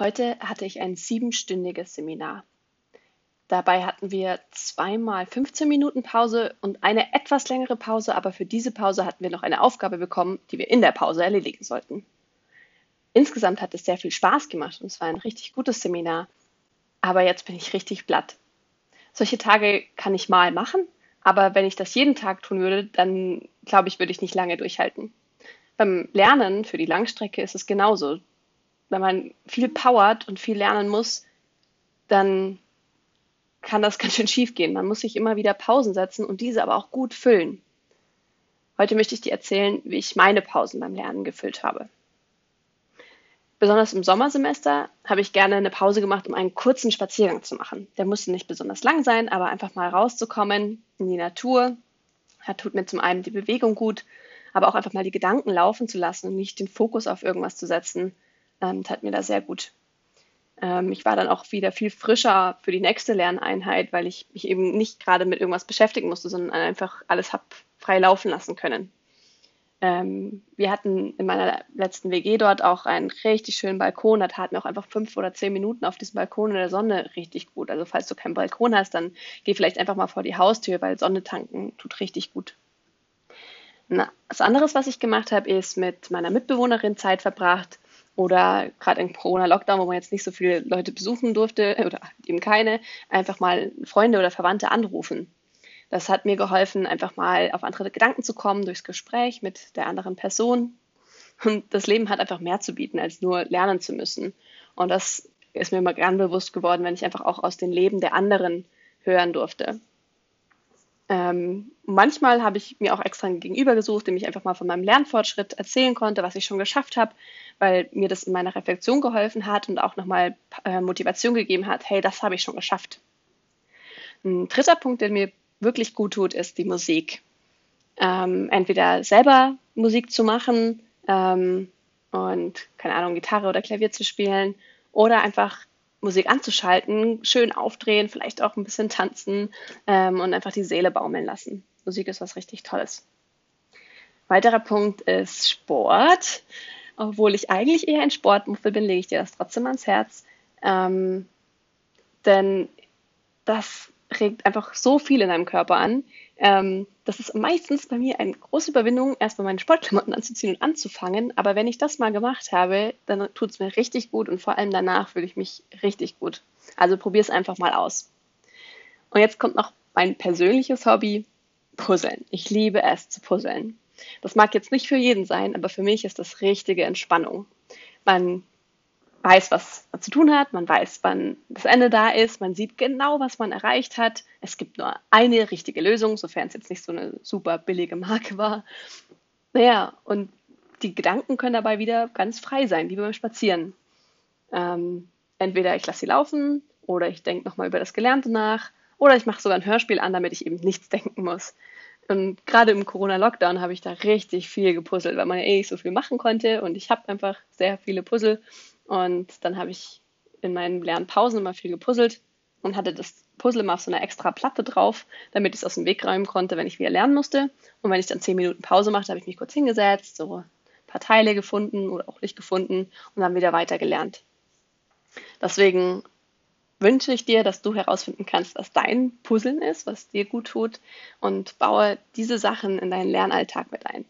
Heute hatte ich ein siebenstündiges Seminar. Dabei hatten wir zweimal 15 Minuten Pause und eine etwas längere Pause, aber für diese Pause hatten wir noch eine Aufgabe bekommen, die wir in der Pause erledigen sollten. Insgesamt hat es sehr viel Spaß gemacht und es war ein richtig gutes Seminar. Aber jetzt bin ich richtig platt. Solche Tage kann ich mal machen, aber wenn ich das jeden Tag tun würde, dann glaube ich, würde ich nicht lange durchhalten. Beim Lernen für die Langstrecke ist es genauso. Wenn man viel powert und viel lernen muss, dann kann das ganz schön schief gehen. Man muss sich immer wieder Pausen setzen und diese aber auch gut füllen. Heute möchte ich dir erzählen, wie ich meine Pausen beim Lernen gefüllt habe. Besonders im Sommersemester habe ich gerne eine Pause gemacht, um einen kurzen Spaziergang zu machen. Der musste nicht besonders lang sein, aber einfach mal rauszukommen in die Natur. Das tut mir zum einen die Bewegung gut, aber auch einfach mal die Gedanken laufen zu lassen und nicht den Fokus auf irgendwas zu setzen, ähm, tat mir da sehr gut. Ähm, ich war dann auch wieder viel frischer für die nächste Lerneinheit, weil ich mich eben nicht gerade mit irgendwas beschäftigen musste, sondern einfach alles habe frei laufen lassen können. Ähm, wir hatten in meiner letzten WG dort auch einen richtig schönen Balkon. Da taten auch einfach fünf oder zehn Minuten auf diesem Balkon in der Sonne richtig gut. Also falls du keinen Balkon hast, dann geh vielleicht einfach mal vor die Haustür, weil Sonne tanken tut richtig gut. Na, was anderes, was ich gemacht habe, ist mit meiner Mitbewohnerin Zeit verbracht oder gerade im Corona-Lockdown, wo man jetzt nicht so viele Leute besuchen durfte oder eben keine, einfach mal Freunde oder Verwandte anrufen. Das hat mir geholfen, einfach mal auf andere Gedanken zu kommen durchs Gespräch mit der anderen Person. Und das Leben hat einfach mehr zu bieten, als nur lernen zu müssen. Und das ist mir immer gern bewusst geworden, wenn ich einfach auch aus dem Leben der anderen hören durfte. Ähm, manchmal habe ich mir auch extra ein Gegenüber gesucht, dem ich einfach mal von meinem Lernfortschritt erzählen konnte, was ich schon geschafft habe, weil mir das in meiner Reflexion geholfen hat und auch nochmal äh, Motivation gegeben hat, hey, das habe ich schon geschafft. Ein dritter Punkt, der mir wirklich gut tut, ist die Musik. Ähm, entweder selber Musik zu machen ähm, und, keine Ahnung, Gitarre oder Klavier zu spielen oder einfach Musik anzuschalten, schön aufdrehen, vielleicht auch ein bisschen tanzen ähm, und einfach die Seele baumeln lassen. Musik ist was richtig Tolles. Weiterer Punkt ist Sport. Obwohl ich eigentlich eher ein Sportmuffel bin, lege ich dir das trotzdem ans Herz. Ähm, denn das regt einfach so viel in deinem Körper an. Ähm, das ist meistens bei mir eine große Überwindung, erstmal meine Sportklamotten anzuziehen und anzufangen. Aber wenn ich das mal gemacht habe, dann tut es mir richtig gut und vor allem danach fühle ich mich richtig gut. Also probier es einfach mal aus. Und jetzt kommt noch mein persönliches Hobby, Puzzeln. Ich liebe es zu puzzeln. Das mag jetzt nicht für jeden sein, aber für mich ist das richtige Entspannung. Man weiß, was man zu tun hat, man weiß, wann das Ende da ist, man sieht genau, was man erreicht hat. Es gibt nur eine richtige Lösung, sofern es jetzt nicht so eine super billige Marke war. Naja, und die Gedanken können dabei wieder ganz frei sein, wie beim Spazieren. Ähm, entweder ich lasse sie laufen oder ich denke nochmal über das Gelernte nach oder ich mache sogar ein Hörspiel an, damit ich eben nichts denken muss. Und gerade im Corona-Lockdown habe ich da richtig viel gepuzzelt, weil man ja eh nicht so viel machen konnte und ich habe einfach sehr viele Puzzle und dann habe ich in meinen Lernpausen immer viel gepuzzelt und hatte das Puzzle mal auf so einer extra Platte drauf, damit ich es aus dem Weg räumen konnte, wenn ich wieder lernen musste. Und wenn ich dann zehn Minuten Pause machte, habe ich mich kurz hingesetzt, so ein paar Teile gefunden oder auch nicht gefunden und dann wieder weiter gelernt. Deswegen wünsche ich dir, dass du herausfinden kannst, was dein Puzzeln ist, was dir gut tut und baue diese Sachen in deinen Lernalltag mit ein.